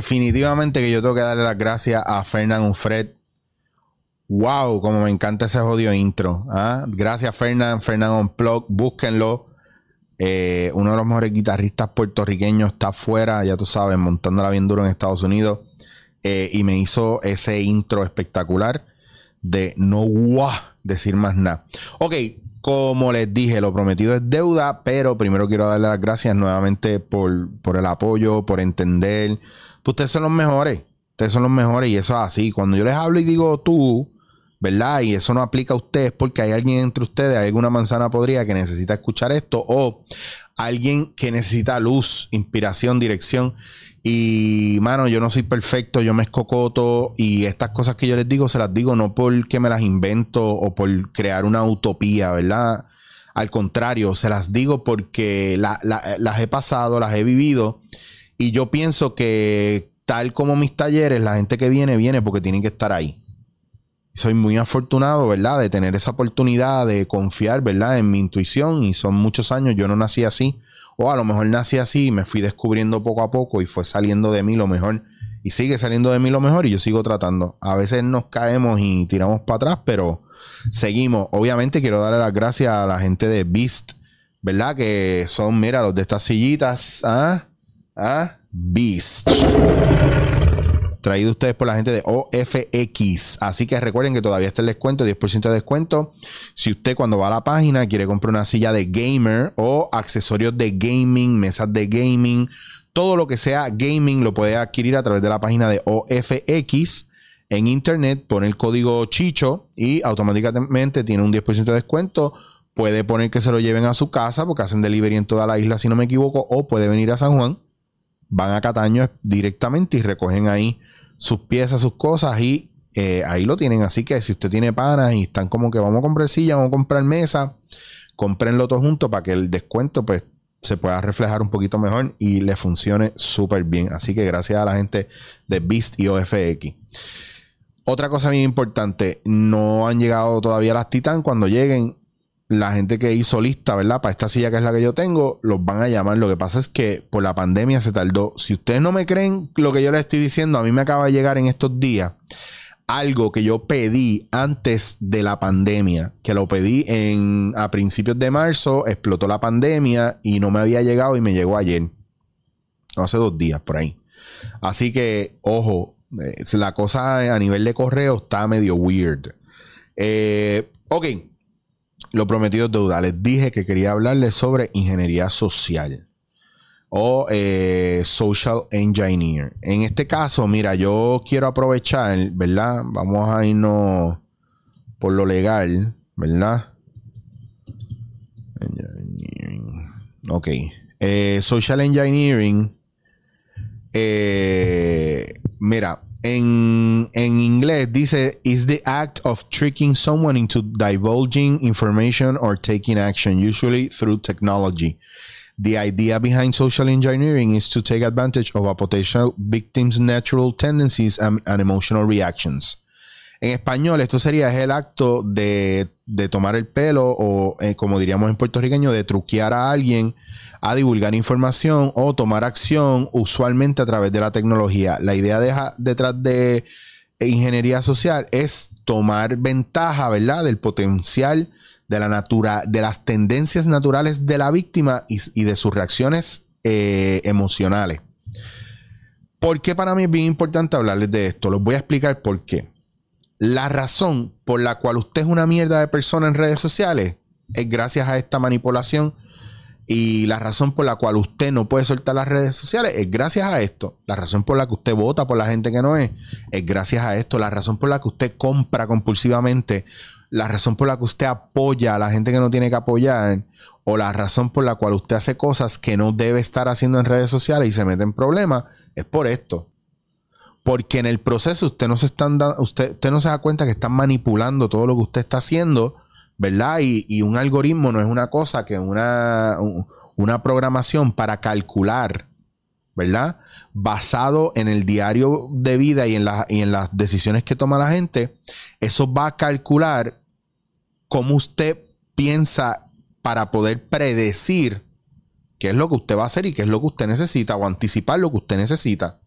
definitivamente que yo tengo que darle las gracias a Fernán Unfred. Wow, como me encanta ese jodido intro. ¿ah? Gracias, Fernán. Fernán Unplug. Búsquenlo. Eh, uno de los mejores guitarristas puertorriqueños está afuera, ya tú sabes, montándola bien duro en Estados Unidos. Eh, y me hizo ese intro espectacular de no decir más nada. Ok, como les dije, lo prometido es deuda, pero primero quiero darle las gracias nuevamente por, por el apoyo, por entender, ustedes son los mejores. Ustedes son los mejores y eso es así. Cuando yo les hablo y digo tú, ¿verdad? Y eso no aplica a ustedes porque hay alguien entre ustedes, hay alguna manzana podrida que necesita escuchar esto o alguien que necesita luz, inspiración, dirección. Y, mano, yo no soy perfecto, yo me escocoto y estas cosas que yo les digo se las digo no porque me las invento o por crear una utopía, ¿verdad? Al contrario, se las digo porque las he pasado, las he vivido y yo pienso que tal como mis talleres, la gente que viene, viene porque tienen que estar ahí. Soy muy afortunado, ¿verdad? De tener esa oportunidad de confiar, ¿verdad? En mi intuición y son muchos años, yo no nací así. O a lo mejor nací así y me fui descubriendo poco a poco y fue saliendo de mí lo mejor. Y sigue saliendo de mí lo mejor y yo sigo tratando. A veces nos caemos y tiramos para atrás, pero seguimos. Obviamente quiero darle las gracias a la gente de Beast, ¿verdad? Que son, mira, los de estas sillitas. ¿ah? ¿Ah? Beast. Traído ustedes por la gente de OFX. Así que recuerden que todavía está el descuento, 10% de descuento. Si usted cuando va a la página quiere comprar una silla de gamer o accesorios de gaming, mesas de gaming, todo lo que sea gaming lo puede adquirir a través de la página de OFX en internet, pone el código Chicho y automáticamente tiene un 10% de descuento. Puede poner que se lo lleven a su casa porque hacen delivery en toda la isla, si no me equivoco, o puede venir a San Juan van a Cataño directamente y recogen ahí sus piezas, sus cosas y eh, ahí lo tienen. Así que si usted tiene panas y están como que vamos a comprar silla, vamos a comprar mesa, comprenlo todo junto para que el descuento pues se pueda reflejar un poquito mejor y le funcione súper bien. Así que gracias a la gente de Beast y OFX. Otra cosa bien importante, no han llegado todavía las Titan. Cuando lleguen, la gente que hizo lista, ¿verdad? Para esta silla que es la que yo tengo, los van a llamar. Lo que pasa es que por la pandemia se tardó. Si ustedes no me creen lo que yo les estoy diciendo, a mí me acaba de llegar en estos días algo que yo pedí antes de la pandemia, que lo pedí en a principios de marzo, explotó la pandemia y no me había llegado y me llegó ayer. Hace dos días por ahí. Así que, ojo, eh, la cosa a nivel de correo está medio weird. Eh, ok, lo prometido es deuda. Les dije que quería hablarles sobre ingeniería social o eh, social engineer. En este caso, mira, yo quiero aprovechar, ¿verdad? Vamos a irnos por lo legal, ¿verdad? Ok. Eh, social engineering. Eh, mira, En, en inglés dice, is the act of tricking someone into divulging information or taking action, usually through technology. The idea behind social engineering is to take advantage of a potential victim's natural tendencies and, and emotional reactions. En español, esto sería el acto de, de tomar el pelo o, eh, como diríamos en puertorriqueño, de truquear a alguien a divulgar información o tomar acción usualmente a través de la tecnología. La idea detrás de ingeniería social es tomar ventaja, ¿verdad? Del potencial de la natura, de las tendencias naturales de la víctima y, de sus reacciones eh, emocionales. ¿Por qué para mí es bien importante hablarles de esto? Les voy a explicar por qué. La razón por la cual usted es una mierda de persona en redes sociales es gracias a esta manipulación y la razón por la cual usted no puede soltar las redes sociales es gracias a esto. La razón por la que usted vota por la gente que no es es gracias a esto. La razón por la que usted compra compulsivamente, la razón por la que usted apoya a la gente que no tiene que apoyar o la razón por la cual usted hace cosas que no debe estar haciendo en redes sociales y se mete en problemas es por esto. Porque en el proceso usted no se usted, usted no se da cuenta que están manipulando todo lo que usted está haciendo, ¿verdad? Y, un algoritmo no es una cosa que una, una programación para calcular, ¿verdad? Basado en el diario de vida y en, y en las decisiones que toma la gente, eso va a calcular cómo usted piensa para poder predecir qué es lo que usted va a hacer y qué es lo que usted necesita o anticipar lo que usted necesita.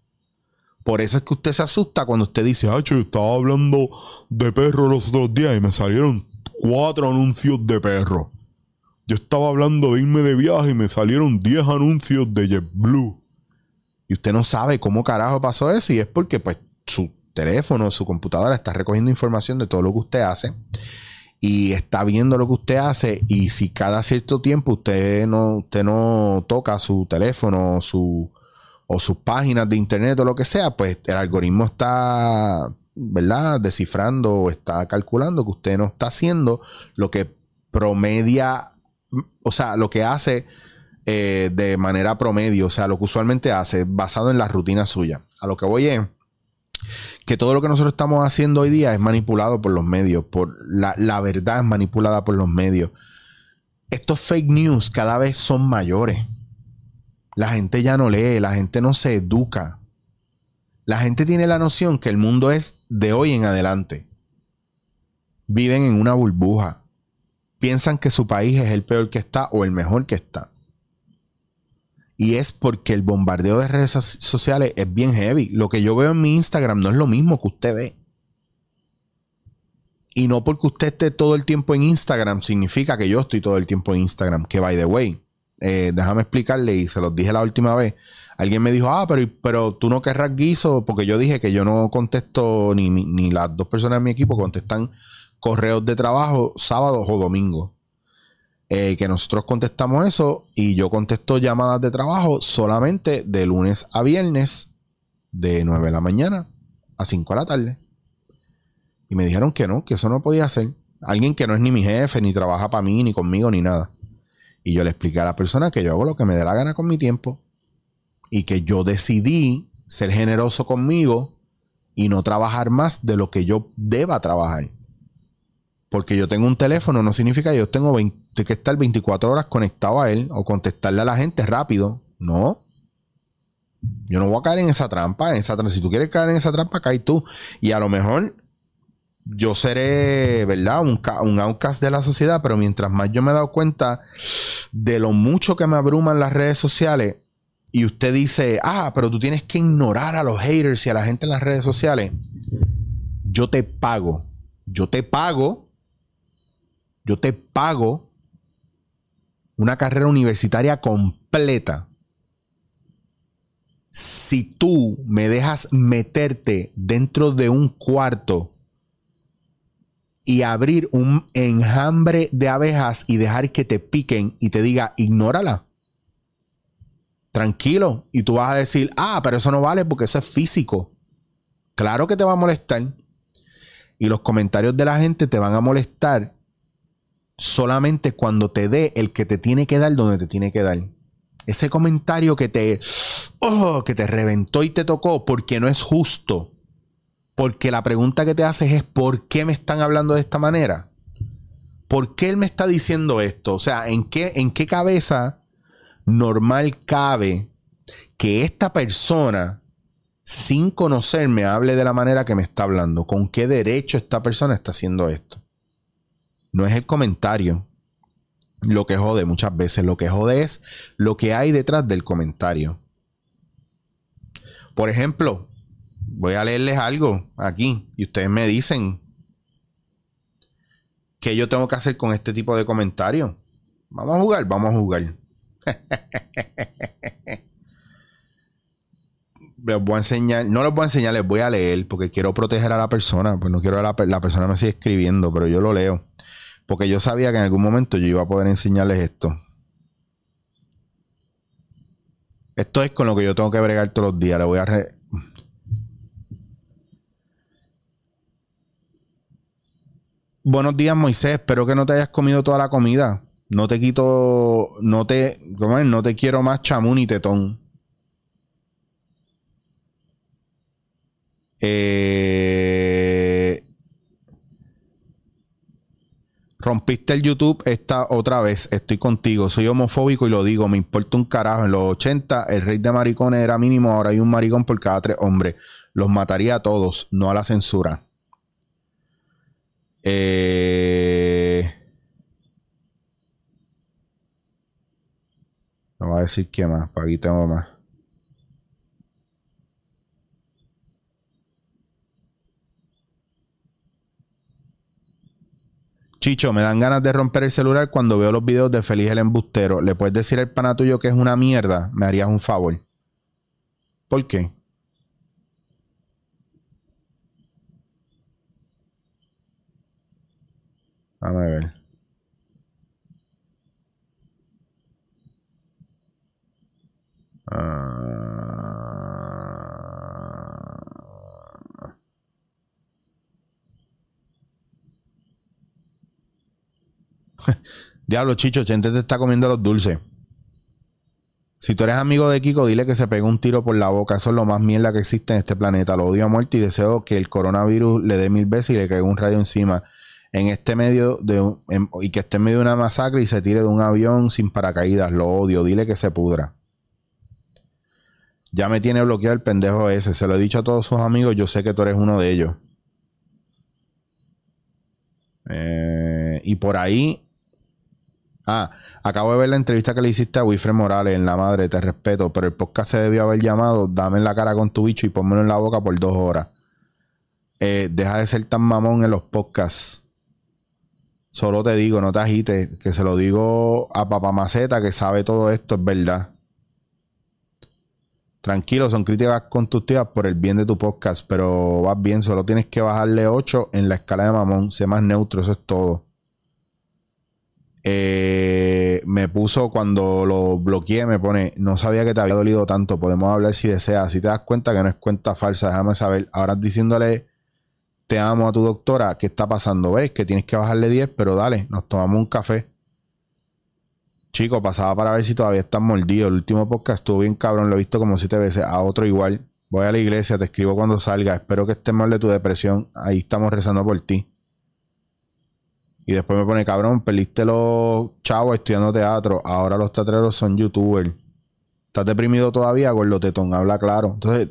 Por eso es que usted se asusta cuando usted dice, ay, yo estaba hablando de perro los otros días y me salieron cuatro anuncios de perro. Yo estaba hablando de irme de viaje y me salieron 10 anuncios de JetBlue. Y usted no sabe cómo carajo pasó eso y es porque pues su teléfono, su computadora está recogiendo información de todo lo que usted hace y está viendo lo que usted hace y si cada cierto tiempo usted no, usted no toca su teléfono su, o sus páginas de internet o lo que sea, pues el algoritmo está, ¿verdad? Descifrando o está calculando que usted no está haciendo lo que promedia, o sea, lo que hace eh, de manera promedio, o sea, lo que usualmente hace basado en la rutina suya. A lo que voy es que todo lo que nosotros estamos haciendo hoy día es manipulado por los medios, por la, la verdad es manipulada por los medios. Estos fake news cada vez son mayores. La gente ya no lee, la gente no se educa. La gente tiene la noción que el mundo es de hoy en adelante. Viven en una burbuja. Piensan que su país es el peor que está o el mejor que está. Y es porque el bombardeo de redes sociales es bien heavy. Lo que yo veo en mi Instagram no es lo mismo que usted ve. Y no porque usted esté todo el tiempo en Instagram significa que yo estoy todo el tiempo en Instagram. Que by the way, eh, déjame explicarle y se los dije la última vez. Alguien me dijo, ah, pero, pero tú no querrás guiso, porque yo dije que yo no contesto, ni, ni las dos personas de mi equipo contestan correos de trabajo sábados o domingos. Eh, que nosotros contestamos eso y yo contesto llamadas de trabajo solamente de lunes a viernes de 9 de la mañana a 5 de la tarde. Y me dijeron que no, que eso no podía hacer. Alguien que no es ni mi jefe, ni trabaja para mí, ni conmigo, ni nada. Y yo le expliqué a la persona que yo hago lo que me dé la gana con mi tiempo y que yo decidí ser generoso conmigo y no trabajar más de lo que yo deba trabajar porque yo tengo un teléfono no significa que yo tengo que estar 24 horas conectado a él o contestarle a la gente rápido. No. Yo no voy a caer en esa trampa, en esa. Si tú quieres caer en esa trampa, cae tú. Y a lo mejor yo seré, ¿verdad? Un, un outcast de la sociedad, pero mientras más yo me he dado cuenta de lo mucho que me abruman las redes sociales, y usted dice, ah, pero tú tienes que ignorar a los haters y a la gente en las redes sociales, yo te pago. Yo te pago. Yo te pago una carrera universitaria completa. Si tú me dejas meterte dentro de un cuarto y abrir un enjambre de abejas y dejar que te piquen y te diga, ignórala. Tranquilo. Y tú vas a decir, ah, pero eso no vale porque eso es físico. Claro que te va a molestar. Y los comentarios de la gente te van a molestar solamente cuando te dé el que te tiene que dar donde te tiene que dar. Ese comentario que te, oh, que te reventó y te tocó porque no es justo. Porque la pregunta que te haces es ¿por qué me están hablando de esta manera? ¿Por qué él me está diciendo esto? O sea, ¿en qué, en qué cabeza normal cabe que esta persona, sin conocerme, hable de la manera que me está hablando? ¿Con qué derecho esta persona está haciendo esto? no es el comentario lo que jode muchas veces. Lo que jode es lo que hay detrás del comentario. Por ejemplo, voy a leerles algo aquí y ustedes me dicen qué yo tengo que hacer con este tipo de comentarios. Vamos a jugar, vamos a jugar. les voy a enseñar, no les voy a enseñar, les voy a leer porque quiero proteger a la persona, pues no quiero que la, persona me siga escribiendo, pero yo lo leo. Porque yo sabía que en algún momento yo iba a poder enseñarles esto. Esto es con lo que yo tengo que bregar todos los días. Le voy a Buenos días, Moisés. Espero que no te hayas comido toda la comida. No te quito. No te. ¿Cómo es? No te quiero más chamú ni tetón. Eh, rompiste el YouTube esta otra vez. Estoy contigo. Soy homofóbico y lo digo. Me importa un carajo. En los 80 el rey de maricones era mínimo. Ahora hay un maricón por cada tres hombres. Los mataría a todos, no a la censura. Eh... No va a decir qué más. Para aquí tengo más. Chicho, me dan ganas de romper el celular cuando veo los videos de Feliz el Embustero. ¿Le puedes decir al pana tuyo que es una mierda? Me harías un favor. ¿Por qué? A ver. Ah. Diablo, Chicho, gente te está comiendo los dulces. Si tú eres amigo de Kiko, dile que se pegue un tiro por la boca. Eso es lo más mierda que existe en este planeta. Lo odio a muerte y deseo que el coronavirus le dé mil veces y le caiga un rayo encima en este medio de y que esté en medio de una masacre y se tire de un avión sin paracaídas. Lo odio, dile que se pudra. Ya me tiene bloqueado el pendejo ese. Se lo he dicho a todos sus amigos. Yo sé que tú eres uno de ellos. Eh, y por ahí. Ah, acabo de ver la entrevista que le hiciste a Wilfred Morales en La Madre. Te respeto, pero el podcast se debió haber llamado Dame en la cara con tu bicho y pónmelo en la boca por dos horas. Eh, deja de ser tan mamón en los podcasts. Solo te digo, no te agites, que se lo digo a Papá Maceta que sabe todo esto, es verdad. Tranquilo, son críticas constructivas por el bien de tu podcast, pero vas bien, solo tienes que bajarle 8 en la escala de mamón, sé más neutro, eso es todo. Eh, me puso cuando lo bloqueé, me pone, no sabía que te había dolido tanto, podemos hablar si deseas, si te das cuenta que no es cuenta falsa, déjame saber. Ahora diciéndole te amo a tu doctora, ¿qué está pasando? ¿Ves? Que tienes que bajarle 10, pero dale, nos tomamos un café. Chico, pasaba para ver si todavía estás mordido. El último podcast estuvo bien cabrón, lo he visto como siete veces. A otro igual. Voy a la iglesia, te escribo cuando salga. Espero que estés mal de tu depresión. Ahí estamos rezando por ti. Y después me pone, cabrón, perdiste los chavos estudiando teatro. Ahora los teatreros son youtubers. ¿Estás deprimido todavía, gordo tetón? Habla claro. Entonces,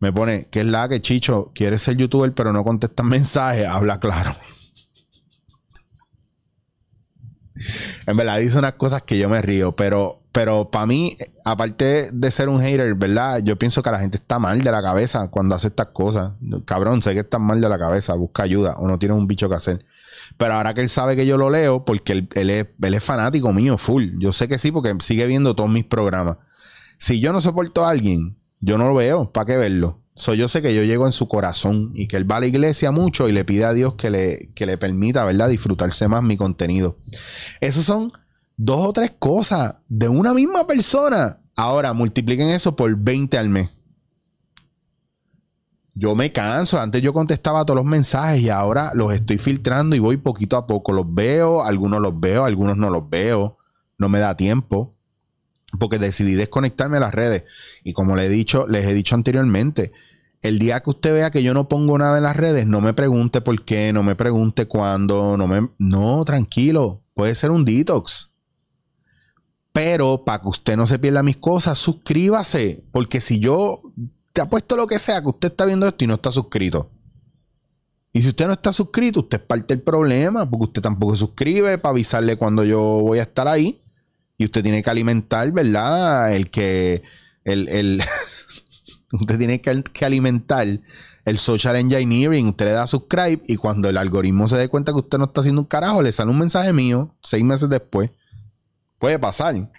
me pone, que es la que Chicho quiere ser youtuber, pero no contesta mensajes, habla claro. en verdad dice unas cosas que yo me río, pero, pero para mí, aparte de ser un hater, ¿verdad? Yo pienso que la gente está mal de la cabeza cuando hace estas cosas. Cabrón, sé que está mal de la cabeza, busca ayuda o no tiene un bicho que hacer. Pero ahora que él sabe que yo lo leo, porque él, él, es, él es fanático mío, full. Yo sé que sí, porque sigue viendo todos mis programas. Si yo no soporto a alguien, yo no lo veo, ¿para qué verlo? So, yo sé que yo llego en su corazón y que él va a la iglesia mucho y le pide a Dios que le, que le permita, ¿verdad?, disfrutarse más mi contenido. Esos son dos o tres cosas de una misma persona. Ahora, multipliquen eso por 20 al mes. Yo me canso. Antes yo contestaba todos los mensajes y ahora los estoy filtrando y voy poquito a poco. Los veo, algunos los veo, algunos no los veo. No me da tiempo porque decidí desconectarme a las redes. Y como le he dicho, les he dicho anteriormente, el día que usted vea que yo no pongo nada en las redes, no me pregunte por qué, no me pregunte cuándo, no me. No, tranquilo. Puede ser un detox. Pero para que usted no se pierda mis cosas, suscríbase. Porque si yo te apuesto lo que sea que usted está viendo esto y no está suscrito. Y si usted no está suscrito, usted es parte del problema, porque usted tampoco se suscribe para avisarle cuando yo voy a estar ahí. Y usted tiene que alimentar, ¿verdad? El que. El. usted tiene que, alimentar el social engineering. Usted le da subscribe y cuando el algoritmo se dé cuenta que usted no está haciendo un carajo, le sale un mensaje mío seis meses después. Puede pasar.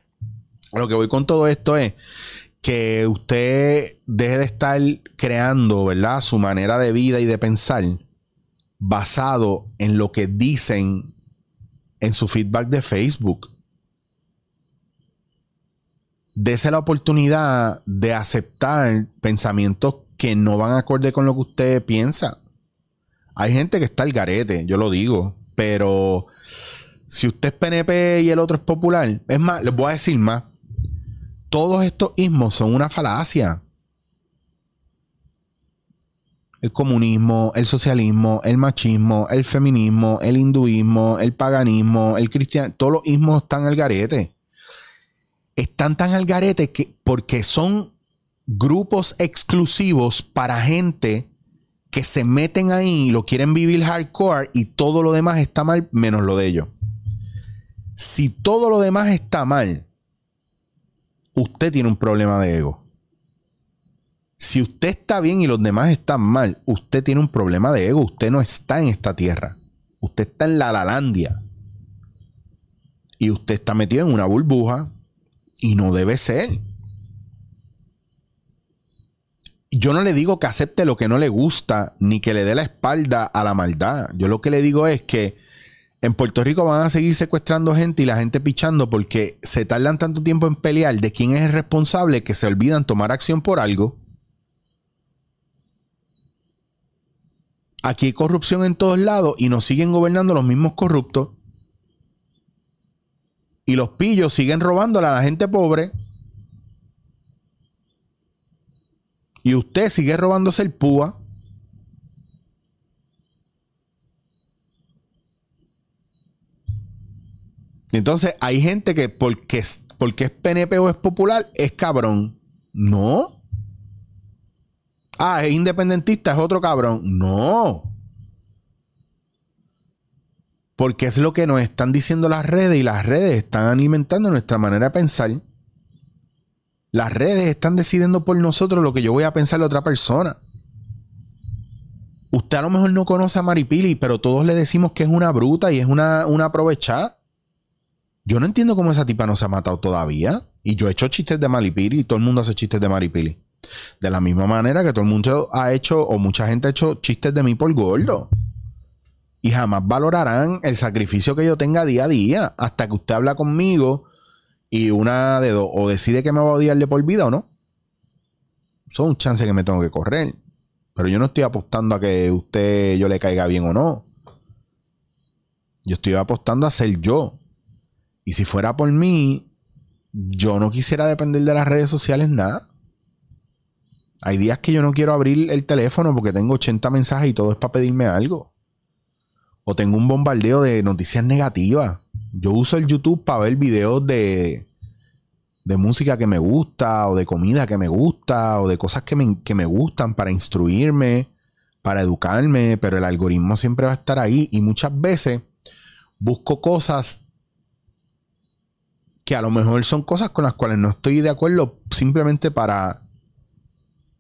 Lo que voy con todo esto es que usted deje de estar creando, ¿verdad? Su manera de vida y de pensar basado en lo que dicen en su feedback de Facebook dese la oportunidad de aceptar pensamientos que no van acorde con lo que usted piensa. Hay gente que está al garete, yo lo digo, pero si usted es PNP y el otro es popular, es más, les voy a decir más. Todos estos ismos son una falacia. el comunismo, el socialismo, el machismo, el feminismo, el hinduismo, el paganismo, el cristianismo, todos los ismos están al garete. Están tan al garete que, porque son grupos exclusivos para gente que se meten ahí y lo quieren vivir hardcore y todo lo demás está mal menos lo de ellos. Si todo lo demás está mal, usted tiene un problema de ego. Si usted está bien y los demás están mal, usted tiene un problema de ego. Usted no está en esta tierra. Usted está en la Lalandia. Y usted está metido en una burbuja y no debe ser. Yo no le digo que acepte lo que no le gusta ni que le dé la espalda a la maldad. Yo lo que le digo es que en Puerto Rico van a seguir secuestrando gente y la gente pichando porque se tardan tanto tiempo en pelear de quién es el responsable que se olvidan tomar acción por algo. Aquí hay corrupción en todos lados y nos siguen gobernando los mismos corruptos. Y los pillos siguen robándole a la gente pobre. Y usted sigue robándose el púa. Entonces hay gente que porque, porque es PNP o es popular es cabrón. No. Ah, es independentista, es otro cabrón. No. Porque es lo que nos están diciendo las redes y las redes están alimentando nuestra manera de pensar. Las redes están decidiendo por nosotros lo que yo voy a pensar de otra persona. Usted a lo mejor no conoce a Maripili, pero todos le decimos que es una bruta y es una, una aprovechada. Yo no entiendo cómo esa tipa no se ha matado todavía. Y yo he hecho chistes de Maripili y todo el mundo hace chistes de Maripili. De la misma manera que todo el mundo ha hecho, o mucha gente ha hecho chistes de mí por gordo. Y jamás valorarán el sacrificio que yo tenga día a día. Hasta que usted habla conmigo y una de dos, o decide que me va a odiarle por vida o no. Son un chance que me tengo que correr. Pero yo no estoy apostando a que usted yo le caiga bien o no. Yo estoy apostando a ser yo. Y si fuera por mí, yo no quisiera depender de las redes sociales nada. Hay días que yo no quiero abrir el teléfono porque tengo 80 mensajes y todo es para pedirme algo. O tengo un bombardeo de noticias negativas. Yo uso el YouTube para ver videos de, de música que me gusta, o de comida que me gusta, o de cosas que me, que me gustan para instruirme, para educarme, pero el algoritmo siempre va a estar ahí y muchas veces busco cosas que a lo mejor son cosas con las cuales no estoy de acuerdo simplemente para,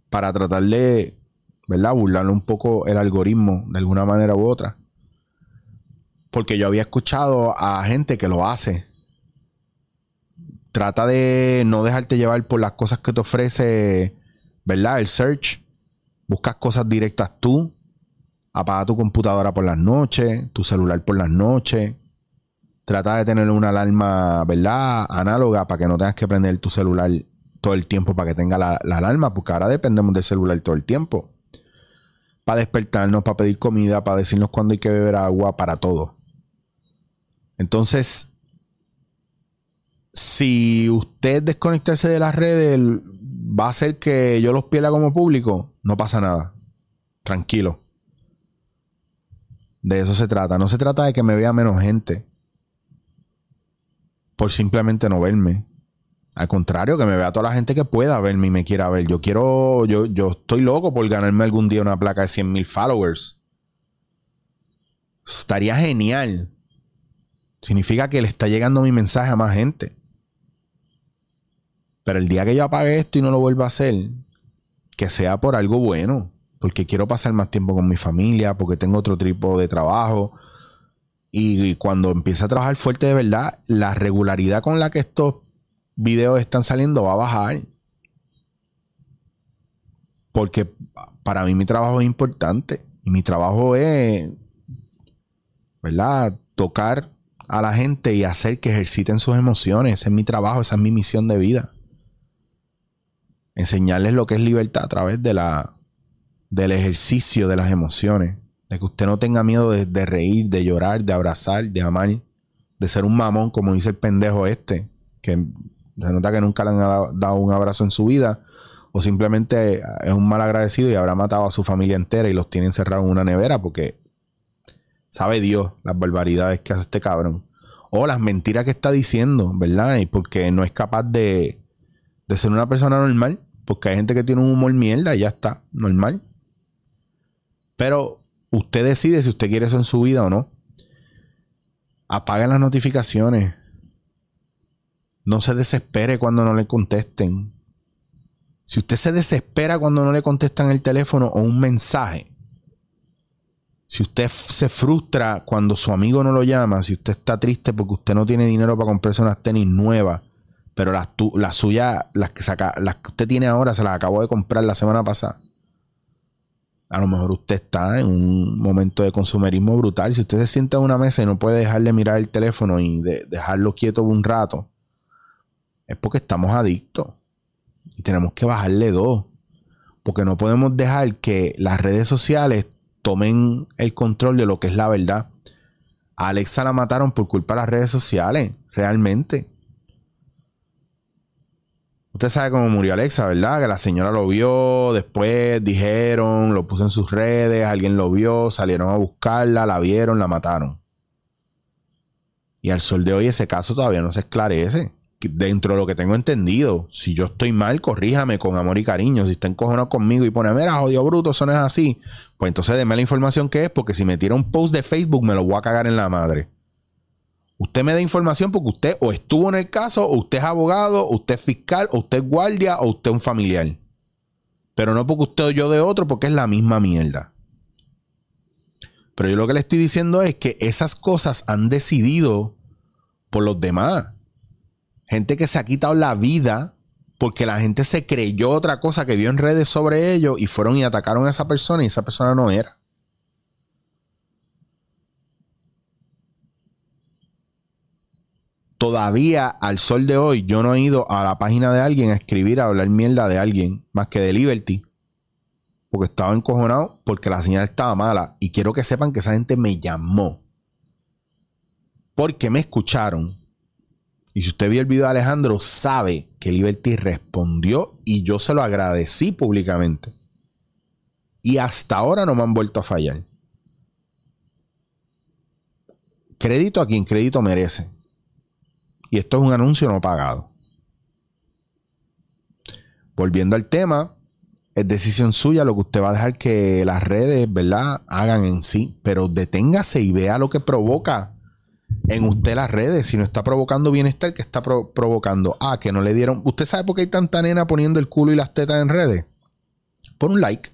para tratar de, ¿verdad? Burlarle un poco el algoritmo de alguna manera u otra. Porque yo había escuchado a gente que lo hace. Trata de no dejarte llevar por las cosas que te ofrece, ¿verdad? El search. Buscas cosas directas tú. Apaga tu computadora por las noches, tu celular por las noches. Trata de tener una alarma, ¿verdad? Análoga para que no tengas que prender tu celular todo el tiempo para que tenga la, alarma, porque ahora dependemos del celular todo el tiempo. Para despertarnos, para pedir comida, para decirnos cuándo hay que beber agua, para todo. Entonces, si usted desconectarse de las redes va a hacer que yo los pierda como público, no pasa nada. Tranquilo. De eso se trata. No se trata de que me vea menos gente por simplemente no verme. Al contrario, que me vea toda la gente que pueda verme y me quiera ver. Yo quiero, yo, yo estoy loco por ganarme algún día una placa de 100 mil followers. Estaría genial. Significa que le está llegando mi mensaje a más gente. Pero el día que yo apague esto y no lo vuelva a hacer, que sea por algo bueno. Porque quiero pasar más tiempo con mi familia, porque tengo otro tipo de trabajo, y, cuando empiece a trabajar fuerte de verdad, la regularidad con la que estos videos están saliendo va a bajar. Porque para mí mi trabajo es importante. Y mi trabajo es, ¿verdad? Tocar a la gente y hacer que ejerciten sus emociones. Ese es mi trabajo, esa es mi misión de vida. Enseñarles lo que es libertad a través de la, del ejercicio de las emociones. De que usted no tenga miedo de, reír, de llorar, de abrazar, de amar, de ser un mamón, como dice el pendejo este, que se nota que nunca le han dado, un abrazo en su vida, o simplemente es un mal agradecido y habrá matado a su familia entera y los tiene encerrados en una nevera porque sabe Dios las barbaridades que hace este cabrón. O las mentiras que está diciendo, ¿verdad? Y porque no es capaz de, de ser una persona normal. Porque hay gente que tiene un humor mierda y ya está, normal. Pero usted decide si usted quiere eso en su vida o no. Apague las notificaciones. No se desespere cuando no le contesten. Si usted se desespera cuando no le contestan el teléfono o un mensaje, si usted se frustra cuando su amigo no lo llama, si usted está triste porque usted no tiene dinero para comprarse unas tenis nuevas, pero las, las suyas, las que, saca, las que usted tiene ahora, se las acabó de comprar la semana pasada. A lo mejor usted está en un momento de consumerismo brutal. Si usted se sienta en una mesa y no puede dejar de mirar el teléfono y dejarlo quieto un rato, es porque estamos adictos. Y tenemos que bajarle dos. Porque no podemos dejar que las redes sociales tomen el control de lo que es la verdad. A Alexa la mataron por culpa de las redes sociales, realmente. Usted sabe cómo murió Alexa, ¿verdad? Que la señora lo vio, después dijeron, lo puso en sus redes, alguien lo vio, salieron a buscarla, la vieron, la mataron. Y al sol de hoy ese caso todavía no se esclarece dentro de lo que tengo entendido, si yo estoy mal, corríjame con amor y cariño. Si está encojonado conmigo y pone, mira, jodido bruto, eso no es así, pues entonces deme la información que es, porque si me tira un post de Facebook, me lo voy a cagar en la madre. Usted me da información porque usted o estuvo en el caso, o usted es abogado, o usted es fiscal, o usted es guardia, o usted es un familiar. Pero no porque usted o yo de otro, porque es la misma mierda. Pero yo lo que le estoy diciendo es que esas cosas han decidido por los demás. Gente que se ha quitado la vida porque la gente se creyó otra cosa que vio en redes sobre ellos y fueron y atacaron a esa persona y esa persona no era. Todavía al sol de hoy yo no he ido a la página de alguien a escribir, a hablar mierda de alguien, más que de Liberty. Porque estaba encojonado porque la señal estaba mala. Y quiero que sepan que esa gente me llamó. Porque me escucharon y si usted vio el video de Alejandro, sabe que Liberty respondió y yo se lo agradecí públicamente. Y hasta ahora no me han vuelto a fallar. Crédito a quien crédito merece. Y esto es un anuncio no pagado. Volviendo al tema, es decisión suya lo que usted va a dejar que las redes, ¿verdad?, hagan en sí. Pero deténgase y vea lo que provoca en usted las redes, si no está provocando bienestar, que está provocando? Ah, que no le dieron. ¿Usted sabe por qué hay tanta nena poniendo el culo y las tetas en redes? Por un like.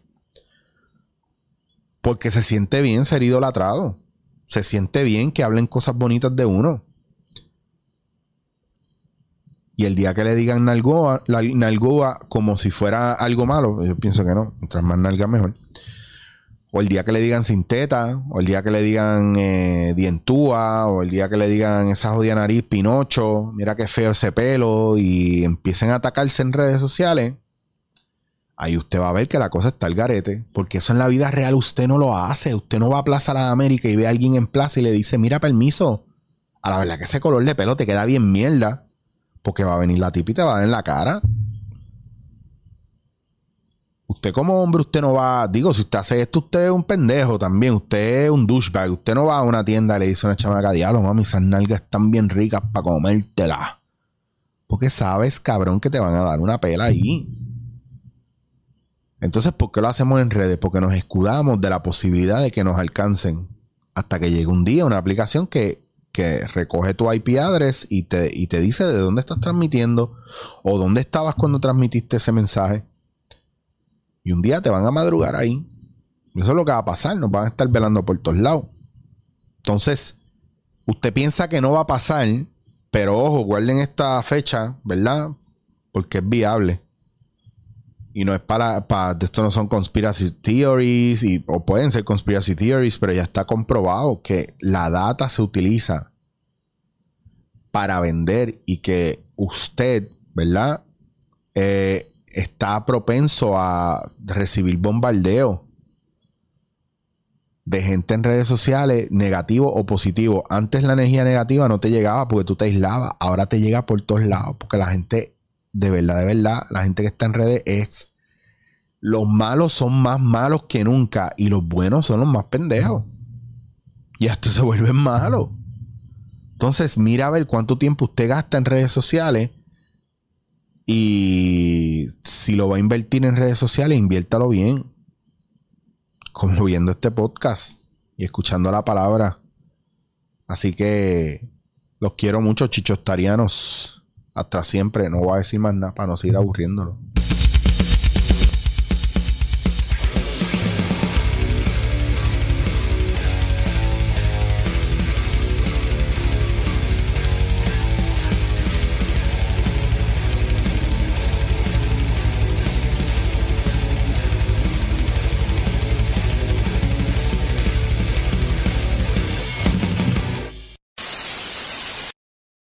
Porque se siente bien ser idolatrado. Se siente bien que hablen cosas bonitas de uno. Y el día que le digan nalgoa, la, nalgoa como si fuera algo malo, yo pienso que no. Mientras más nalga, mejor. O el día que le digan sin teta, o el día que le digan eh, dientúa, o el día que le digan esa jodida nariz pinocho, mira qué feo ese pelo, y empiecen a atacarse en redes sociales, ahí usted va a ver que la cosa está al garete, porque eso en la vida real usted no lo hace. Usted no va a Plaza de América y ve a alguien en plaza y le dice, mira, permiso, a la verdad que ese color de pelo te queda bien mierda, porque va a venir la tipa y te va a dar en la cara. Usted como hombre, usted no va, digo, si usted hace esto, usted es un pendejo también, usted es un douchebag, usted no va a una tienda y le dice a una chamaca, diablo, mami, esas nalgas están bien ricas para comértelas. Porque sabes, cabrón, que te van a dar una pela ahí. Entonces, ¿por qué lo hacemos en redes? Porque nos escudamos de la posibilidad de que nos alcancen. Hasta que llegue un día una aplicación que, que recoge tu IP address y te, y te dice de dónde estás transmitiendo o dónde estabas cuando transmitiste ese mensaje. Y un día te van a madrugar ahí. Eso es lo que va a pasar. Nos van a estar velando por todos lados. Entonces, usted piensa que no va a pasar, pero ojo, guarden esta fecha, ¿verdad? Porque es viable. Y no es para, para esto no son conspiracy theories, y, o pueden ser conspiracy theories, pero ya está comprobado que la data se utiliza para vender y que usted, ¿verdad? Eh, está propenso a recibir bombardeo de gente en redes sociales, negativo o positivo. Antes la energía negativa no te llegaba porque tú te aislabas, ahora te llega por todos lados porque la gente de verdad, de verdad, la gente que está en redes es. Los malos son más malos que nunca y los buenos son los más pendejos. Y hasta se vuelven malos. Entonces, mira a ver cuánto tiempo usted gasta en redes sociales. Y si lo va a invertir en redes sociales, inviértalo bien. Como viendo este podcast y escuchando la palabra. Así que los quiero mucho, chichostarianos. Hasta siempre. No voy a decir más nada para no seguir aburriéndolo.